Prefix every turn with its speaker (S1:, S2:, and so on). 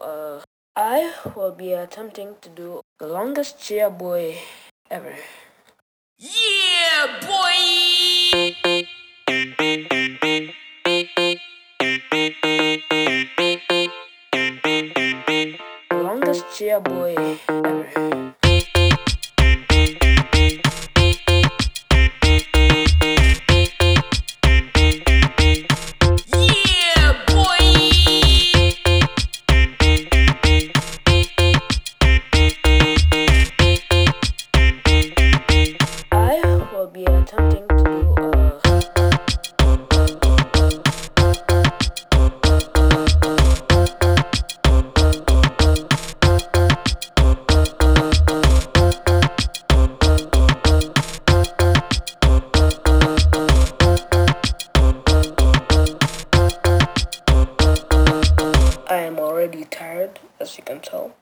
S1: uh, I will be attempting to do the longest yeah boy ever.
S2: Yeah, boy!
S1: The longest
S2: yeah boy
S1: ever. Tired, as you can tell.